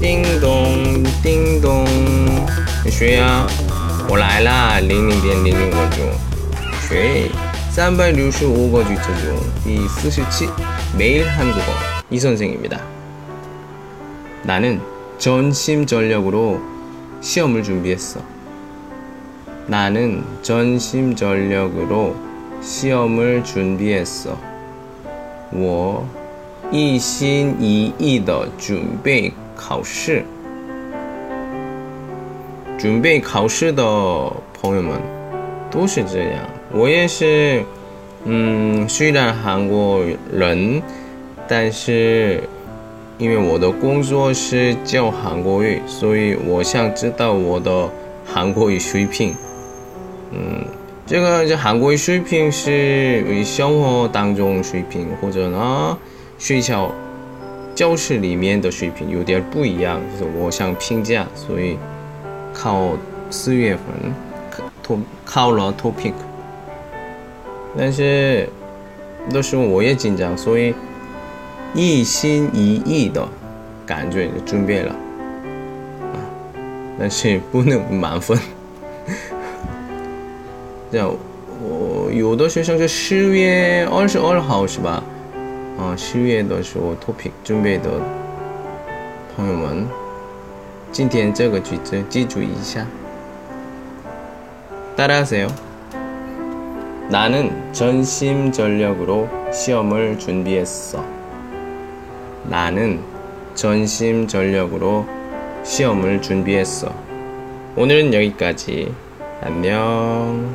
叮咚，叮咚，学呀，我来啦！零零点零零个중学三百六十五个句子중第四十七매일 한국어 이 선생입니다. 나는 전심전력으로 시험을 준비했어. 나는 전심전력으로 시험을 준비했어. 我一心一意的准备 考试。准备考试的朋友们都是这样。我也是，嗯，虽然韩国人，但是因为我的工作是教韩国语，所以我想知道我的韩国语水平。嗯，这个这韩国语水平是生活当中水平，或者呢学校教室里面的水平有点不一样，就是我想评价，所以考四月份考考了 topic，但是那时候我也紧张，所以一心一意的感觉就准备了啊，但是不能满分。这样，我有的学生是十月二十二号是吧？ 啊，十月的时候 topic 准备的朋友们，今天这个句子记住一下。따라하세요나는전심전력으로시험을준비했어나는전심전력으로시험을준비했어오늘은여기까지안녕